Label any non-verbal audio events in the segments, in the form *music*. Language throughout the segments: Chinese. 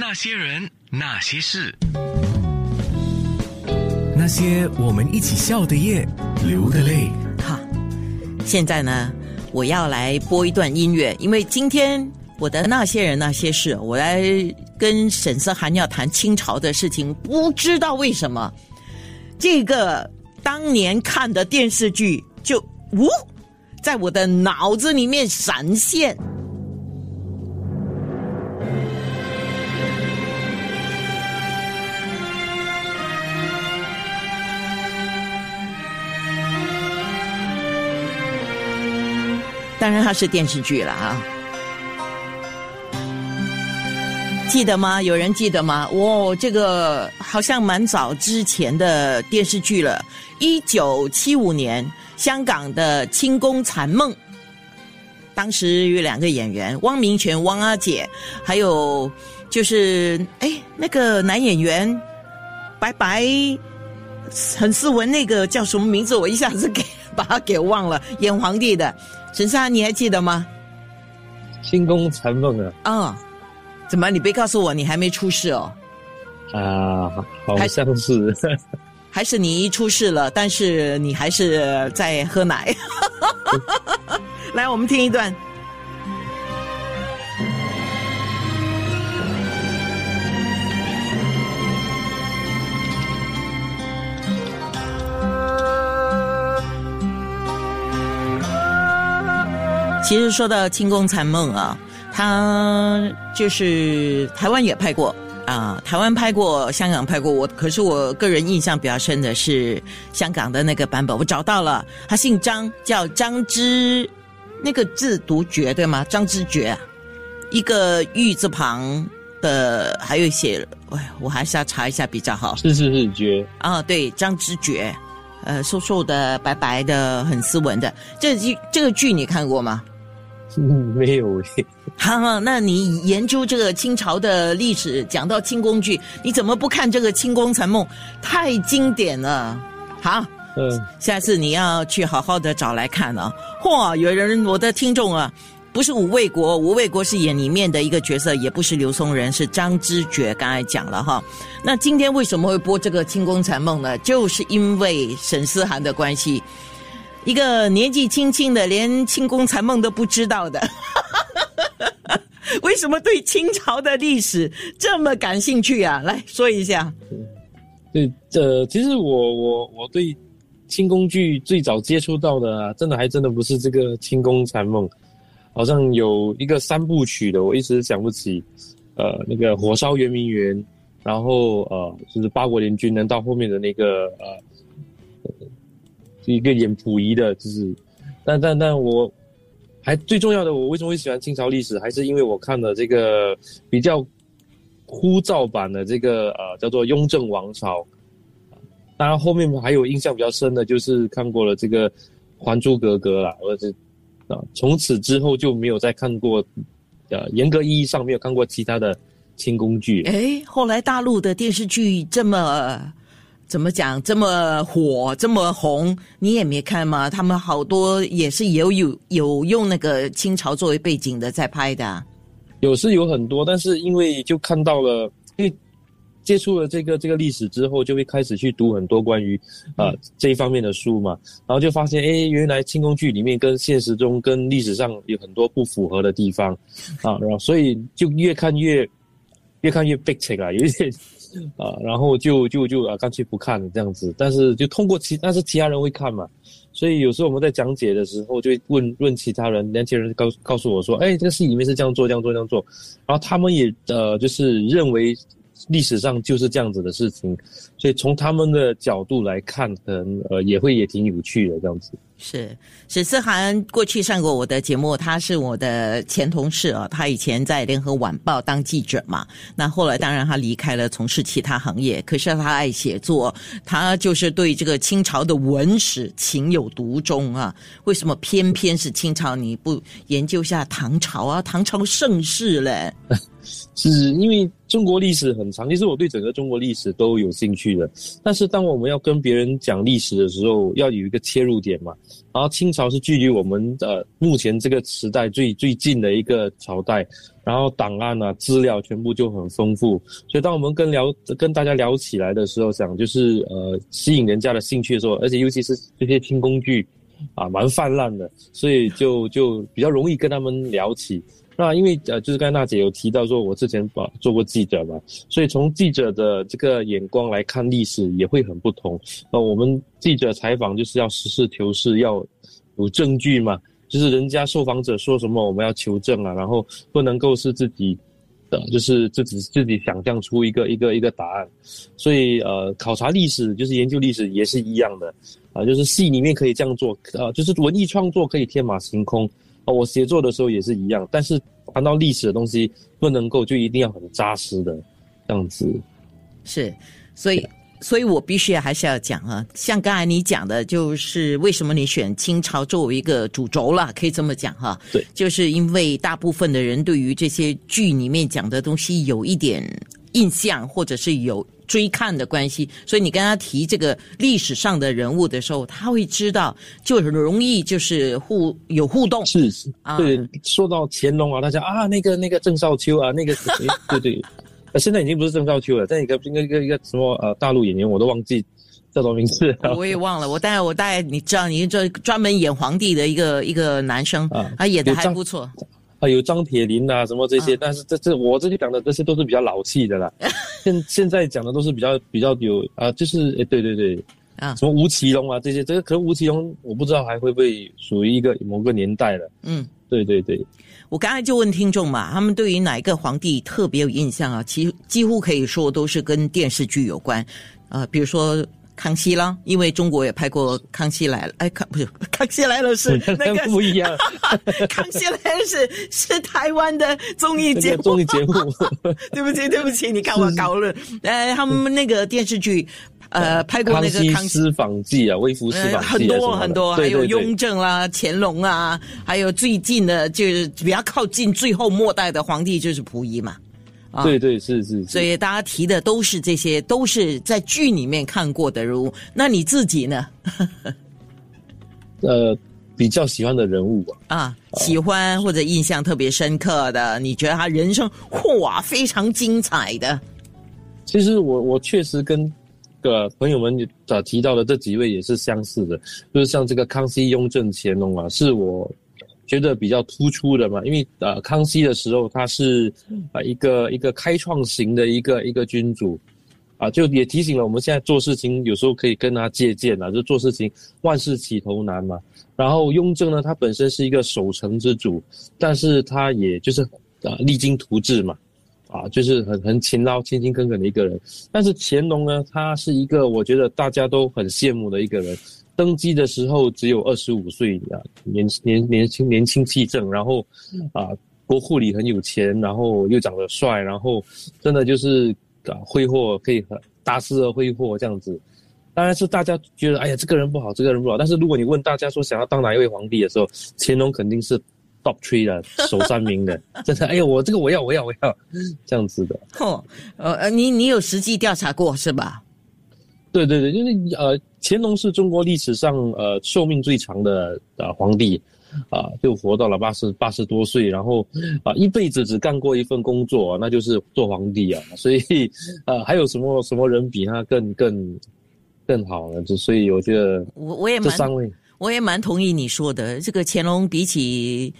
那些人，那些事，那些我们一起笑的夜，流的泪。哈，现在呢，我要来播一段音乐，因为今天我的那些人那些事，我来跟沈思涵要谈清朝的事情，不知道为什么，这个当年看的电视剧就呜，在我的脑子里面闪现。当然，它是电视剧了啊！记得吗？有人记得吗？哇，这个好像蛮早之前的电视剧了，一九七五年香港的《清宫残梦》，当时有两个演员，汪明荃、汪阿姐，还有就是哎那个男演员，白白很斯文那个叫什么名字？我一下子给 *laughs* 把他给忘了，演皇帝的。陈三，你还记得吗？清宫残梦啊！啊，怎么你别告诉我你还没出世哦？啊，好像是，还是你一出世了，但是你还是在喝奶。*laughs* *laughs* 来，我们听一段。其实说到《清宫残梦》啊，他就是台湾也拍过啊，台湾拍过，香港拍过。我可是我个人印象比较深的是香港的那个版本，我找到了，他姓张，叫张之，那个字读绝对吗？张之觉，一个玉字旁的，还有写，哎，我还是要查一下比较好。是是是绝啊，对，张之觉，呃，瘦瘦的，白白的，很斯文的。这剧这个剧你看过吗？*laughs* 没有诶，哈，那你研究这个清朝的历史，讲到清宫剧，你怎么不看这个《清宫残梦》？太经典了，好，嗯，下次你要去好好的找来看啊。嚯，有人我的听众啊，不是吴卫国，吴卫国是演里面的一个角色，也不是刘松仁，是张之觉。刚才讲了哈，那今天为什么会播这个《清宫残梦》呢？就是因为沈思涵的关系。一个年纪轻轻的，连清宫残梦都不知道的，*laughs* 为什么对清朝的历史这么感兴趣啊？来说一下。对，这其实我我我对清宫剧最早接触到的，真的还真的不是这个清宫残梦，好像有一个三部曲的，我一时想不起。呃，那个火烧圆明园，然后呃，就是八国联军能到后面的那个呃。一个演溥仪的，就是，但但但我还最重要的，我为什么会喜欢清朝历史，还是因为我看了这个比较枯燥版的这个呃叫做《雍正王朝》，当然后面还有印象比较深的，就是看过了这个《还珠格格》了，或者是啊，从此之后就没有再看过，呃，严格意义上没有看过其他的清宫剧。哎，后来大陆的电视剧这么。怎么讲这么火这么红？你也没看吗？他们好多也是有有有用那个清朝作为背景的在拍的，有是有很多，但是因为就看到了，因为接触了这个这个历史之后，就会开始去读很多关于啊这一方面的书嘛，然后就发现哎，原来清宫剧里面跟现实中跟历史上有很多不符合的地方啊，然后所以就越看越越看越悲催啊，有一点。啊，然后就就就啊，干脆不看了这样子。但是就通过其，但是其他人会看嘛，所以有时候我们在讲解的时候，就会问问其他人，年轻人告告诉我说，哎，这个戏里面是这样做，这样做，这样做。然后他们也呃，就是认为历史上就是这样子的事情，所以从他们的角度来看，可能呃也会也挺有趣的这样子。是史思涵过去上过我的节目，他是。我的前同事啊。他以前在联合晚报当记者嘛，那后来当然他离开了，从事其他行业。可是。他爱写作，他就是。对这个清朝的文史情有独钟啊。为什么偏偏是。清朝？你不研究下唐朝啊？唐朝盛世嘞？是。因为中国历史很长，其实我对整个中国历史都有兴趣的。但是当我们要跟别人讲历史的时候，要有一个切入点嘛。然后清朝是距离我们呃目前这个时代最最近的一个朝代，然后档案啊资料全部就很丰富。所以当我们跟聊跟大家聊起来的时候，想就是呃吸引人家的兴趣的时候，而且尤其是这些轻工具啊蛮泛滥的，所以就就比较容易跟他们聊起。那因为呃，就是刚才娜姐有提到说，我之前把做过记者嘛，所以从记者的这个眼光来看历史也会很不同。那我们记者采访就是要实事求是，要有证据嘛，就是人家受访者说什么，我们要求证啊，然后不能够是自己的，就是自己自己想象出一个一个一个答案。所以呃，考察历史就是研究历史也是一样的啊，就是戏里面可以这样做啊，就是文艺创作可以天马行空。我写作的时候也是一样，但是谈到历史的东西，不能够就一定要很扎实的这样子。是，所以，所以我必须还是要讲啊，像刚才你讲的，就是为什么你选清朝作为一个主轴了，可以这么讲哈。对，就是因为大部分的人对于这些剧里面讲的东西有一点印象，或者是有。追看的关系，所以你跟他提这个历史上的人物的时候，他会知道，就很容易就是互有互动。是是，对，说到乾隆啊，大家啊，那个那个郑少秋啊，那个对对，*laughs* 现在已经不是郑少秋了，但一个一个一个一个什么呃大陆演员，我都忘记叫什么名字。我也忘了，我大概我大概你知道，你这专门演皇帝的一个一个男生啊，他演的还不错。啊，有张铁林啊，什么这些，但是这这我这里讲的这些都是比较老气的啦。*laughs* 现现在讲的都是比较比较有啊，就是诶，对对对，啊，什么吴奇隆啊这些，这个可能吴奇隆我不知道还会不会属于一个某个年代了。嗯，对对对。我刚才就问听众嘛，他们对于哪一个皇帝特别有印象啊？其几乎可以说都是跟电视剧有关，呃，比如说。康熙啦，因为中国也拍过《康熙来了》，哎，康不是《*laughs* 康熙来了》是那个不一样，*laughs*《康熙来了》是是台湾的综艺节目。综艺节目，*laughs* 对不起，对不起，你看我搞了。呃，他们那个电视剧，呃，拍过那个《康熙私访记》啊，《微服私访记》很多很多，还有雍正啦、乾隆啊，还有最近的，就是比较靠近最后末代的皇帝，就是溥仪嘛。对对是是，所以大家提的都是这些，都是在剧里面看过的人物。那你自己呢？*laughs* 呃，比较喜欢的人物啊，喜欢或者印象特别深刻的，你觉得他人生哇非常精彩的？其实我我确实跟个朋友们呃提到的这几位也是相似的，就是像这个康熙、雍正、乾隆啊，是我。觉得比较突出的嘛，因为呃，康熙的时候他是啊一个一个开创型的一个一个君主，啊，就也提醒了我们现在做事情有时候可以跟他借鉴啊，就做事情万事起头难嘛。然后雍正呢，他本身是一个守成之主，但是他也就是啊励精图治嘛，啊，就是很很勤劳、勤勤恳恳的一个人。但是乾隆呢，他是一个我觉得大家都很羡慕的一个人。登基的时候只有二十五岁啊，年年年轻年轻气盛，然后啊国库里很有钱，然后又长得帅，然后真的就是啊挥霍可以很大肆的挥霍这样子。当然是大家觉得哎呀这个人不好，这个人不好。但是如果你问大家说想要当哪一位皇帝的时候，乾隆肯定是 top three 的首三名的，*laughs* 真的。哎呀我这个我要我要我要这样子的。哦，呃你你有实际调查过是吧？对对对，就是呃，乾隆是中国历史上呃寿命最长的呃皇帝，啊，就活到了八十八十多岁，然后啊一辈子只干过一份工作，那就是做皇帝啊。所以呃，还有什么什么人比他更更更好呢？就所以我觉得我我也蛮我也蛮同意你说的，这个乾隆比起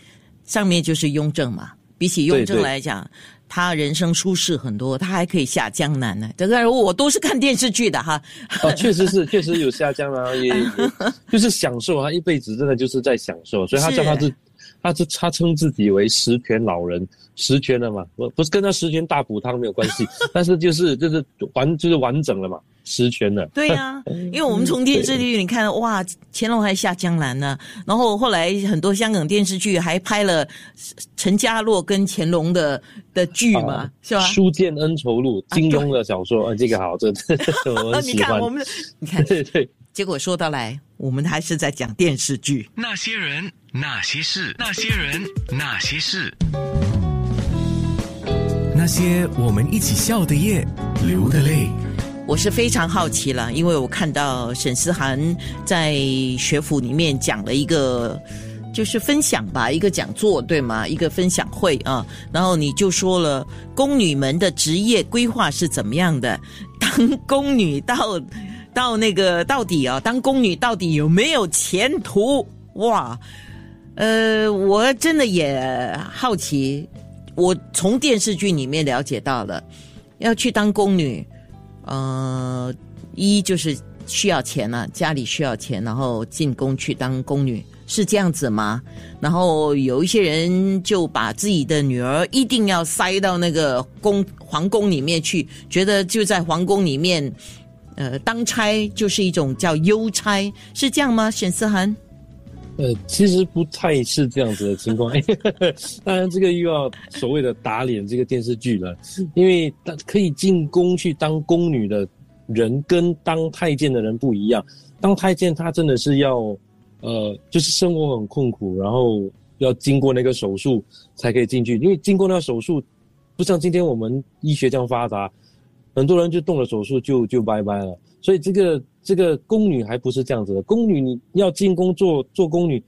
上面就是雍正嘛，比起雍正来讲。他人生舒适很多，他还可以下江南呢。这个我都是看电视剧的哈。哦，确实是，*laughs* 确实有下江南，也 *laughs* 就是享受他一辈子真的就是在享受，所以他叫他是，他是他称自己为十全老人，十全了嘛，不不是跟他十全大补汤没有关系，*laughs* 但是就是就是完就是完整了嘛。实权的，对呀，*laughs* 因为我们从电视剧你看，哇，乾隆还下江南呢，然后后来很多香港电视剧还拍了陈家洛跟乾隆的的剧嘛，是吧？书剑恩仇录，金庸的小说，这个好，这我 *laughs* 喜欢。你看我们，你看，*laughs* 对对，结果说到来，我们还是在讲电视剧。那些人，那些事，那些人，那些事。那些我们一起笑的夜，流的泪。我是非常好奇了，因为我看到沈思涵在学府里面讲了一个，就是分享吧，一个讲座对吗？一个分享会啊，然后你就说了宫女们的职业规划是怎么样的，*laughs* 当宫女到到那个到底啊，当宫女到底有没有前途？哇，呃，我真的也好奇，我从电视剧里面了解到了，要去当宫女。呃，一就是需要钱了，家里需要钱，然后进宫去当宫女，是这样子吗？然后有一些人就把自己的女儿一定要塞到那个宫皇宫里面去，觉得就在皇宫里面，呃，当差就是一种叫邮差，是这样吗？沈思涵？呃，其实不太是这样子的情况。*laughs* 当然，这个又要所谓的打脸这个电视剧了，因为当可以进宫去当宫女的人，跟当太监的人不一样。当太监，他真的是要，呃，就是生活很困苦，然后要经过那个手术才可以进去。因为经过那个手术，不像今天我们医学这样发达，很多人就动了手术就就拜拜了。所以这个。这个宫女还不是这样子的，宫女你要进宫做做宫女，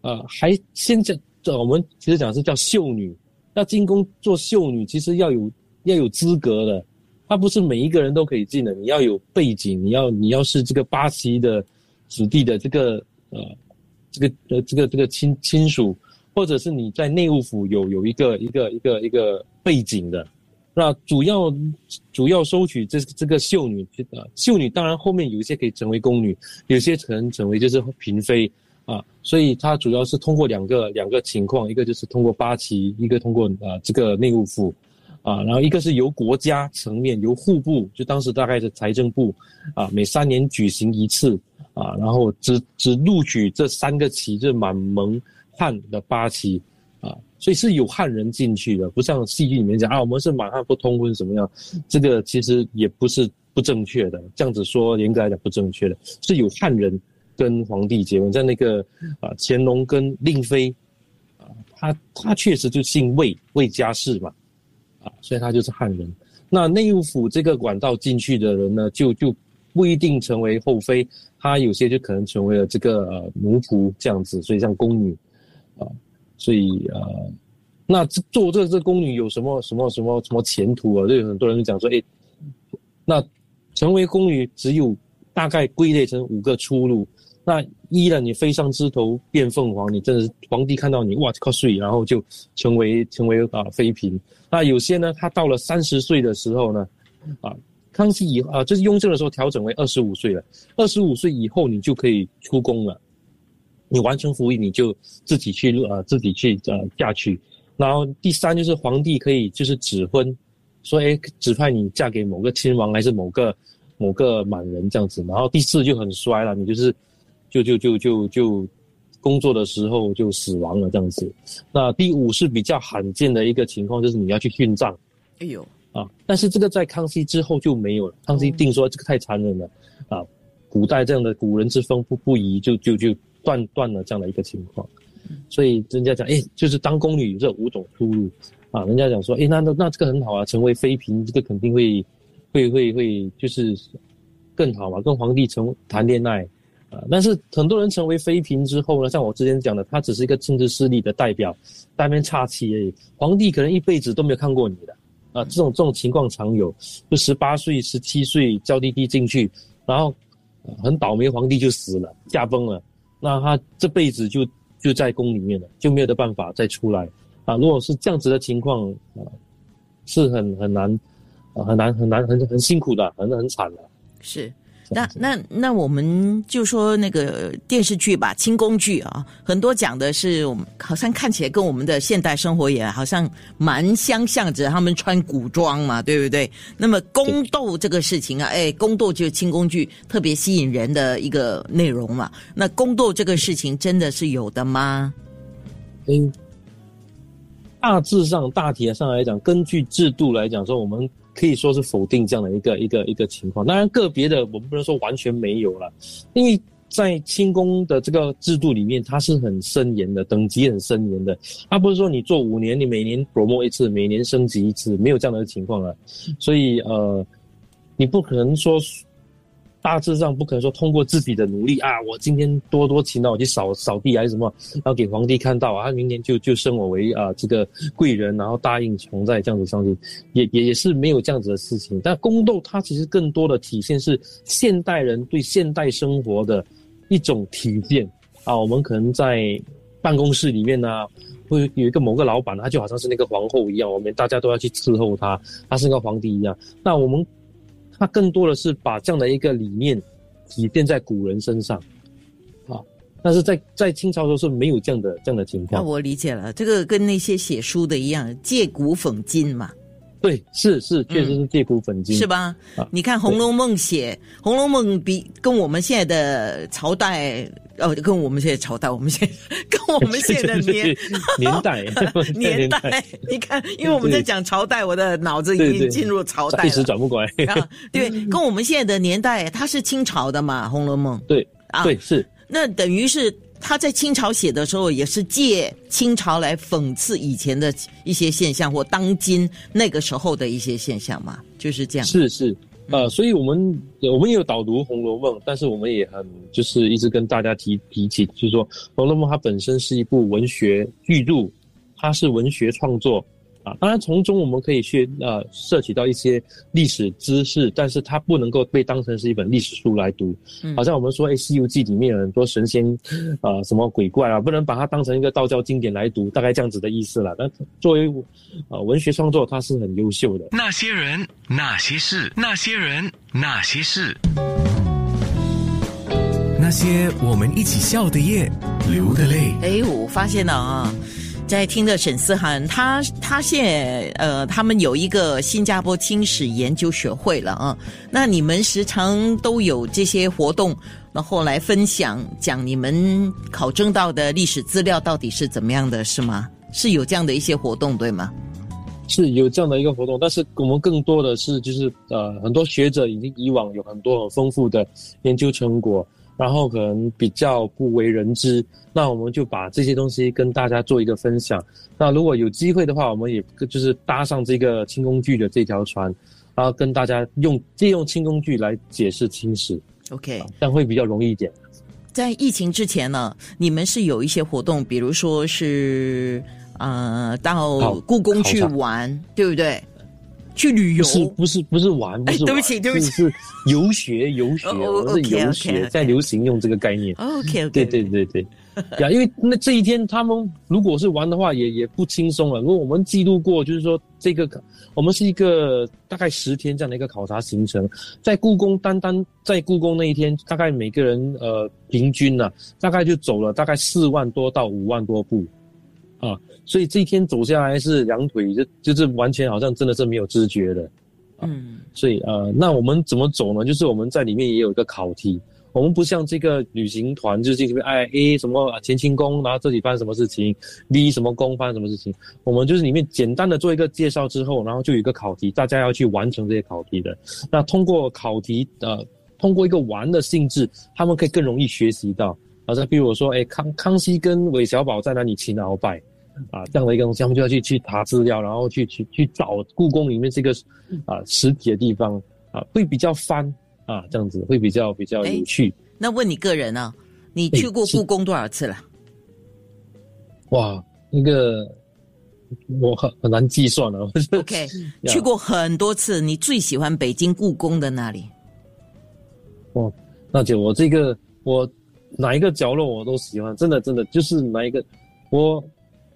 呃，还先讲，我们其实讲是叫秀女，要进宫做秀女，其实要有要有资格的，她不是每一个人都可以进的，你要有背景，你要你要是这个八旗的子弟的这个呃这个呃这个这个亲亲属，或者是你在内务府有有一个一个一个一个背景的。那主要主要收取这这个秀女呃，秀女当然后面有一些可以成为宫女，有些可能成为就是嫔妃啊，所以它主要是通过两个两个情况，一个就是通过八旗，一个通过啊这个内务府啊，然后一个是由国家层面由户部，就当时大概是财政部啊，每三年举行一次啊，然后只只录取这三个旗，就是满蒙汉的八旗。所以是有汉人进去的，不像戏剧里面讲啊，我们是满汉不通婚什么样，这个其实也不是不正确的。这样子说，严格来讲不正确的，是有汉人跟皇帝结婚，在那个啊乾隆跟令妃，啊他他确实就姓魏，魏家氏嘛，啊，所以他就是汉人。那内务府这个管道进去的人呢，就就不一定成为后妃，他有些就可能成为了这个奴仆这样子，所以像宫女，啊。所以呃，那做这这宫女有什么什么什么什么前途啊？就有很多人讲说，哎，那成为宫女只有大概归类成五个出路。那一呢，你飞上枝头变凤凰，你真的是皇帝看到你哇靠睡，然后就成为成为啊妃嫔。那有些呢，他到了三十岁的时候呢，啊，康熙以啊，就是雍正的时候调整为二十五岁了。二十五岁以后，你就可以出宫了。你完成服役，你就自己去呃，自己去呃嫁娶。然后第三就是皇帝可以就是指婚，说哎指派你嫁给某个亲王还是某个某个满人这样子。然后第四就很衰了，你就是就就就就就工作的时候就死亡了这样子。那第五是比较罕见的一个情况，就是你要去殉葬。哎呦啊！但是这个在康熙之后就没有了。康熙定说这个太残忍了啊，古代这样的古人之风不不宜，就就就。断断了这样的一个情况，所以人家讲，哎，就是当宫女这五种出路啊。人家讲说，哎，那那那这个很好啊，成为妃嫔，这个肯定会会会会就是更好嘛，跟皇帝成谈恋爱啊。但是很多人成为妃嫔之后呢，像我之前讲的，他只是一个政治势力的代表，单边插旗而已。皇帝可能一辈子都没有看过你的啊，这种这种情况常有，就十八岁、十七岁娇滴滴进去，然后很倒霉，皇帝就死了，驾崩了。那他这辈子就就在宫里面了，就没有的办法再出来啊！如果是这样子的情况啊，是很很难，很难很难很很辛苦的，很很惨的。是。那那那我们就说那个电视剧吧，清宫剧啊，很多讲的是我们好像看起来跟我们的现代生活也好像蛮相像着，他们穿古装嘛，对不对？那么宫斗这个事情啊，哎，宫斗就是清宫剧特别吸引人的一个内容嘛。那宫斗这个事情真的是有的吗？嗯，大致上大体上来讲，根据制度来讲说，我们。可以说是否定这样的一个一个一个情况，当然个别的我们不能说完全没有了，因为在清宫的这个制度里面，它是很森严的，等级很森严的。它不是说你做五年，你每年 promo 一次，每年升级一次，没有这样的情况了。所以呃，你不可能说。大致上不可能说通过自己的努力啊，我今天多多勤劳，我去扫扫地还是什么，然后给皇帝看到啊，他明年就就升我为啊这个贵人，然后答应从在这样子上去，也也也是没有这样子的事情。但宫斗它其实更多的体现是现代人对现代生活的一种体现啊。我们可能在办公室里面呢，会有一个某个老板，他就好像是那个皇后一样，我们大家都要去伺候他，他是个皇帝一样。那我们。它更多的是把这样的一个理念体现在古人身上，啊，但是在在清朝的时候是没有这样的这样的情况。那我理解了，这个跟那些写书的一样，借古讽今嘛。对，是是，确实是借古讽今，是吧？你看《红楼梦》写《红楼梦》比跟我们现在的朝代，呃，跟我们现在朝代，我们现 *laughs* 跟我们现在的年 *laughs* *laughs* 年代年代，你看，因为我们在讲朝代，我的脑子已经进入朝代，一时转不过来。对，跟我们现在的年代，它是清朝的嘛，《红楼梦》。对，啊，对，是。那等于是。他在清朝写的时候，也是借清朝来讽刺以前的一些现象，或当今那个时候的一些现象嘛，就是这样。是是，呃，所以我们我们也有导读《红楼梦》，但是我们也很就是一直跟大家提提起，就是说《红楼梦》它本身是一部文学巨著，它是文学创作。啊，当然从中我们可以去呃摄取到一些历史知识，但是它不能够被当成是一本历史书来读。嗯，好像我们说，哎，《西游记》里面有很多神仙，啊，什么鬼怪啊，不能把它当成一个道教经典来读，大概这样子的意思了。但作为呃文学创作，它是很优秀的。那些人，那些事，那些人，那些事，那些我们一起笑的夜，流的泪。哎，我发现了啊。在听着沈思涵，他他现呃，他们有一个新加坡清史研究学会了啊。那你们时常都有这些活动，然后来分享讲你们考证到的历史资料到底是怎么样的，是吗？是有这样的一些活动，对吗？是有这样的一个活动，但是我们更多的是就是呃，很多学者已经以往有很多很丰富的研究成果。然后可能比较不为人知，那我们就把这些东西跟大家做一个分享。那如果有机会的话，我们也就是搭上这个轻工具的这条船，然后跟大家用借用轻工具来解释清史。OK，这样会比较容易一点。在疫情之前呢，你们是有一些活动，比如说是呃到故宫去玩，对不对？去旅游是不是不是玩？不是对不起，对不起，是游学游学，是游学，在流行用这个概念。OK，对对对对，呀，因为那这一天他们如果是玩的话，也也不轻松了。如果我们记录过，就是说这个我们是一个大概十天这样的一个考察行程，在故宫单单在故宫那一天，大概每个人呃平均呢，大概就走了大概四万多到五万多步。啊，所以这一天走下来是两腿就就是完全好像真的是没有知觉的，嗯，所以呃，那我们怎么走呢？就是我们在里面也有一个考题，我们不像这个旅行团，就是这边哎 A 什么乾清宫，然后这里发生什么事情，B 什么宫发生什么事情，我们就是里面简单的做一个介绍之后，然后就有一个考题，大家要去完成这些考题的。那通过考题呃，通过一个玩的性质，他们可以更容易学习到。好像比如说，哎，康康熙跟韦小宝在哪里擒鳌拜？啊，这样的一个东西，他们就要去去查资料，然后去去去找故宫里面这个啊实体的地方啊，会比较翻啊，这样子会比较比较有趣。那问你个人呢？你去过故宫多少次了？哇，那个我很很难计算了。*laughs* OK，去过很多次。你最喜欢北京故宫的那里？哦，那姐，我这个我哪一个角落我都喜欢，真的真的就是哪一个我。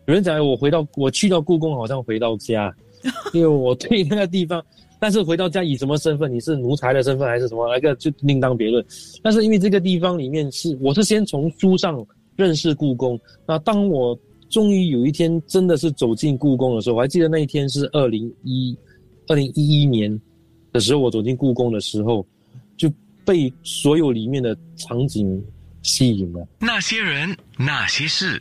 有人讲我回到我去到故宫好像回到家，*laughs* 因为我对那个地方，但是回到家以什么身份？你是奴才的身份还是什么？那个就另当别论。但是因为这个地方里面是我是先从书上认识故宫，那当我终于有一天真的是走进故宫的时候，我还记得那一天是二零一二零一一年的时候，我走进故宫的时候，就被所有里面的场景吸引了。那些人，那些事。